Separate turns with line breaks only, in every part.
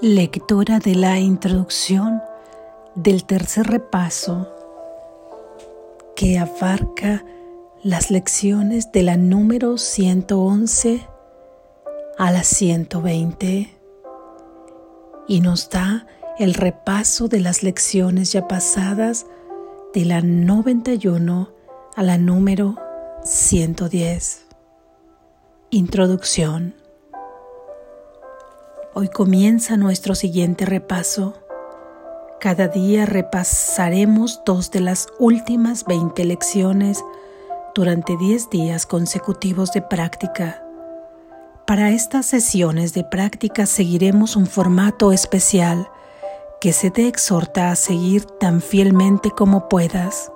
Lectura de la introducción del tercer repaso que abarca las lecciones de la número 111 a la 120 y nos da el repaso de las lecciones ya pasadas de la 91 a la número 110. Introducción. Hoy comienza nuestro siguiente repaso. Cada día repasaremos dos de las últimas 20 lecciones durante 10 días consecutivos de práctica. Para estas sesiones de práctica seguiremos un formato especial que se te exhorta a seguir tan fielmente como puedas.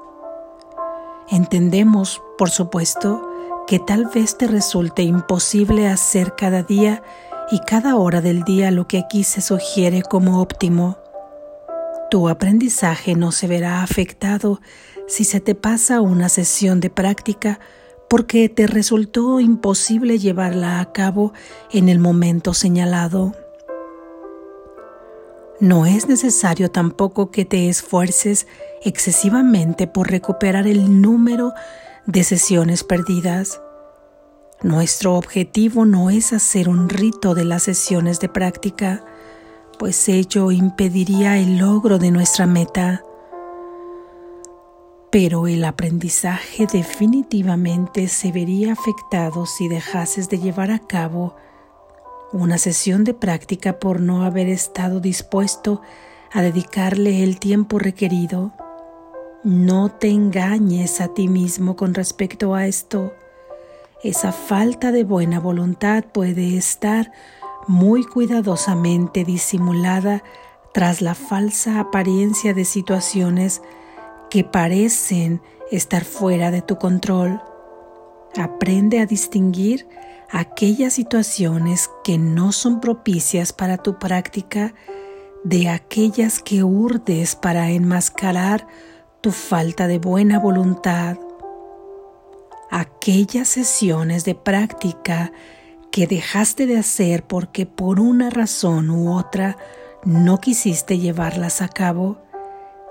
Entendemos, por supuesto, que tal vez te resulte imposible hacer cada día y cada hora del día lo que aquí se sugiere como óptimo. Tu aprendizaje no se verá afectado si se te pasa una sesión de práctica porque te resultó imposible llevarla a cabo en el momento señalado. No es necesario tampoco que te esfuerces excesivamente por recuperar el número de sesiones perdidas. Nuestro objetivo no es hacer un rito de las sesiones de práctica, pues ello impediría el logro de nuestra meta. Pero el aprendizaje definitivamente se vería afectado si dejases de llevar a cabo una sesión de práctica por no haber estado dispuesto a dedicarle el tiempo requerido. No te engañes a ti mismo con respecto a esto. Esa falta de buena voluntad puede estar muy cuidadosamente disimulada tras la falsa apariencia de situaciones que parecen estar fuera de tu control. Aprende a distinguir aquellas situaciones que no son propicias para tu práctica de aquellas que urdes para enmascarar tu falta de buena voluntad aquellas sesiones de práctica que dejaste de hacer porque por una razón u otra no quisiste llevarlas a cabo,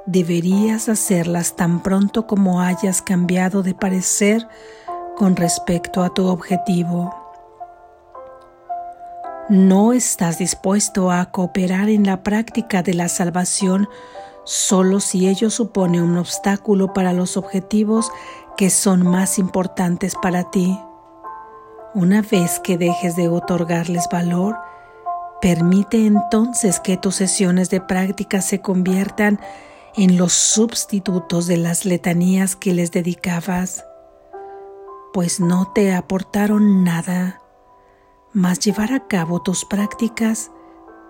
deberías hacerlas tan pronto como hayas cambiado de parecer con respecto a tu objetivo. No estás dispuesto a cooperar en la práctica de la salvación solo si ello supone un obstáculo para los objetivos que son más importantes para ti. Una vez que dejes de otorgarles valor, permite entonces que tus sesiones de práctica se conviertan en los sustitutos de las letanías que les dedicabas, pues no te aportaron nada, mas llevar a cabo tus prácticas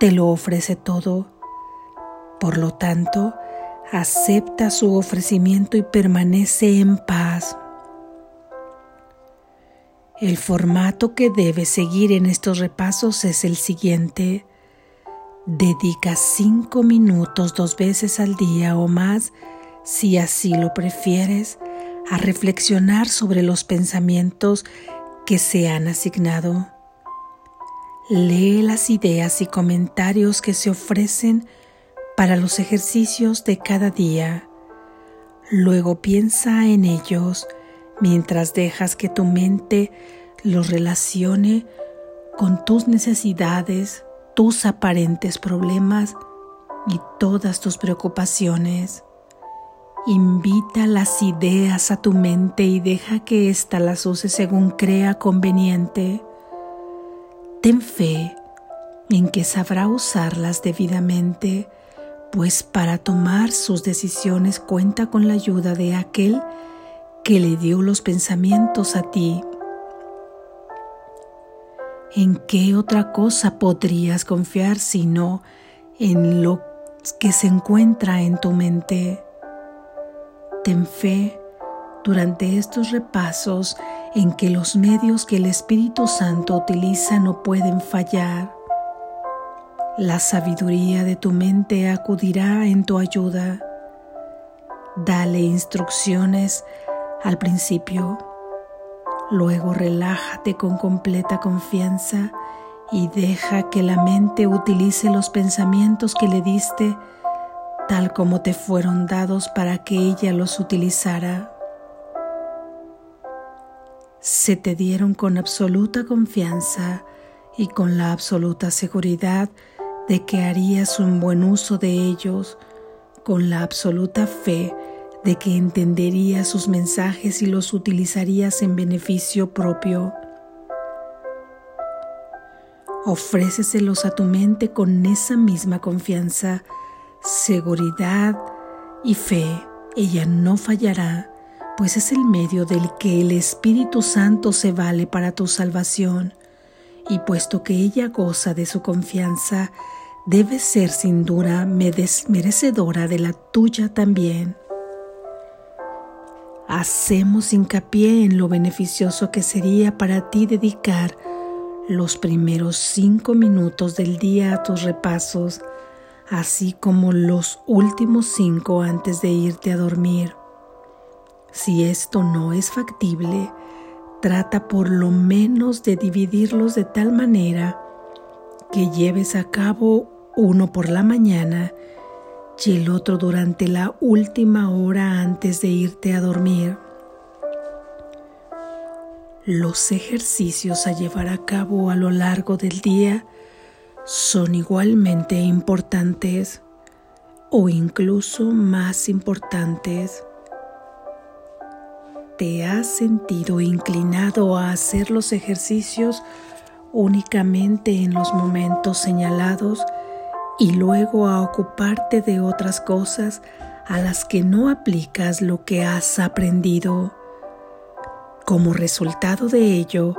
te lo ofrece todo. Por lo tanto, acepta su ofrecimiento y permanece en paz. El formato que debes seguir en estos repasos es el siguiente. Dedica cinco minutos dos veces al día o más, si así lo prefieres, a reflexionar sobre los pensamientos que se han asignado. Lee las ideas y comentarios que se ofrecen para los ejercicios de cada día. Luego piensa en ellos mientras dejas que tu mente los relacione con tus necesidades, tus aparentes problemas y todas tus preocupaciones. Invita las ideas a tu mente y deja que ésta las use según crea conveniente. Ten fe en que sabrá usarlas debidamente pues para tomar sus decisiones cuenta con la ayuda de aquel que le dio los pensamientos a ti. ¿En qué otra cosa podrías confiar sino en lo que se encuentra en tu mente? Ten fe durante estos repasos en que los medios que el Espíritu Santo utiliza no pueden fallar la sabiduría de tu mente acudirá en tu ayuda. Dale instrucciones al principio. Luego relájate con completa confianza y deja que la mente utilice los pensamientos que le diste tal como te fueron dados para que ella los utilizara. Se te dieron con absoluta confianza y con la absoluta seguridad de que harías un buen uso de ellos, con la absoluta fe de que entenderías sus mensajes y los utilizarías en beneficio propio. Ofréceselos a tu mente con esa misma confianza, seguridad y fe. Ella no fallará, pues es el medio del que el Espíritu Santo se vale para tu salvación. Y puesto que ella goza de su confianza, debe ser sin duda merecedora de la tuya también. Hacemos hincapié en lo beneficioso que sería para ti dedicar los primeros cinco minutos del día a tus repasos, así como los últimos cinco antes de irte a dormir. Si esto no es factible, trata por lo menos de dividirlos de tal manera que lleves a cabo uno por la mañana y el otro durante la última hora antes de irte a dormir. Los ejercicios a llevar a cabo a lo largo del día son igualmente importantes o incluso más importantes. ¿Te has sentido inclinado a hacer los ejercicios únicamente en los momentos señalados y luego a ocuparte de otras cosas a las que no aplicas lo que has aprendido? Como resultado de ello,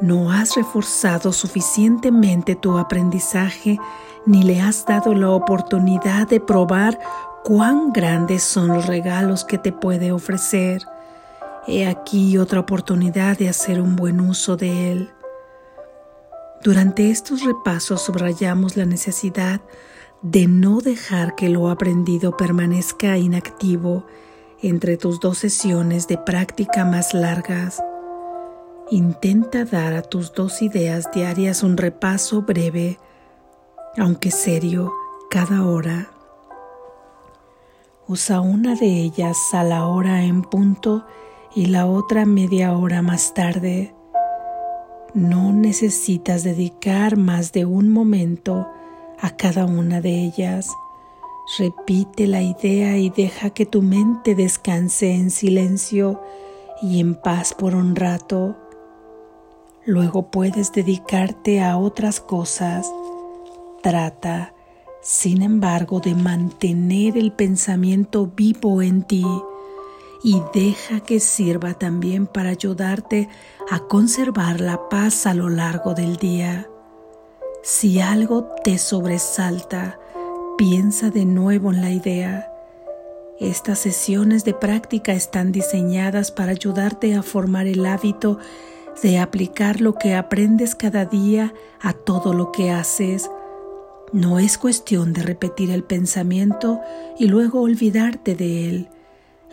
no has reforzado suficientemente tu aprendizaje ni le has dado la oportunidad de probar cuán grandes son los regalos que te puede ofrecer. He aquí otra oportunidad de hacer un buen uso de él. Durante estos repasos subrayamos la necesidad de no dejar que lo aprendido permanezca inactivo entre tus dos sesiones de práctica más largas. Intenta dar a tus dos ideas diarias un repaso breve, aunque serio, cada hora. Usa una de ellas a la hora en punto y la otra media hora más tarde. No necesitas dedicar más de un momento a cada una de ellas. Repite la idea y deja que tu mente descanse en silencio y en paz por un rato. Luego puedes dedicarte a otras cosas. Trata, sin embargo, de mantener el pensamiento vivo en ti y deja que sirva también para ayudarte a conservar la paz a lo largo del día. Si algo te sobresalta, Piensa de nuevo en la idea. Estas sesiones de práctica están diseñadas para ayudarte a formar el hábito de aplicar lo que aprendes cada día a todo lo que haces. No es cuestión de repetir el pensamiento y luego olvidarte de él.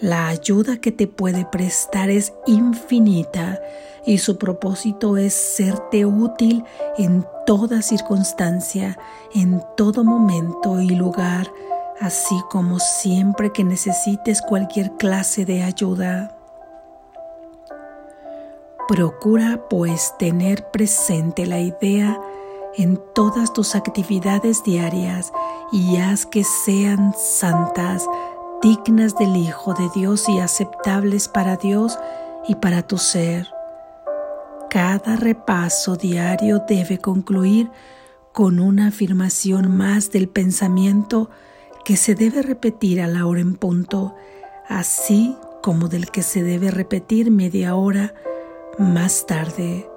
La ayuda que te puede prestar es infinita y su propósito es serte útil en toda circunstancia, en todo momento y lugar, así como siempre que necesites cualquier clase de ayuda. Procura pues tener presente la idea en todas tus actividades diarias y haz que sean santas, dignas del Hijo de Dios y aceptables para Dios y para tu ser. Cada repaso diario debe concluir con una afirmación más del pensamiento que se debe repetir a la hora en punto, así como del que se debe repetir media hora más tarde.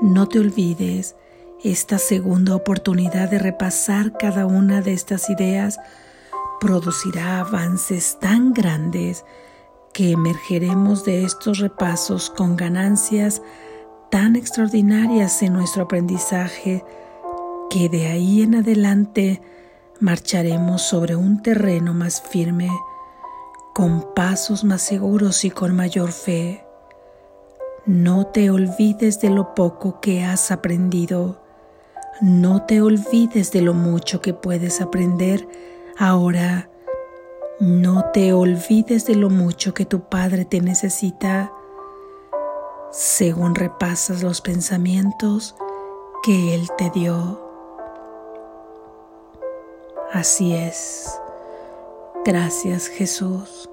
No te olvides, esta segunda oportunidad de repasar cada una de estas ideas producirá avances tan grandes que emergeremos de estos repasos con ganancias tan extraordinarias en nuestro aprendizaje que de ahí en adelante marcharemos sobre un terreno más firme, con pasos más seguros y con mayor fe. No te olvides de lo poco que has aprendido. no te olvides de lo mucho que puedes aprender ahora. No te olvides de lo mucho que tu Padre te necesita según repasas los pensamientos que Él te dio. Así es. Gracias Jesús.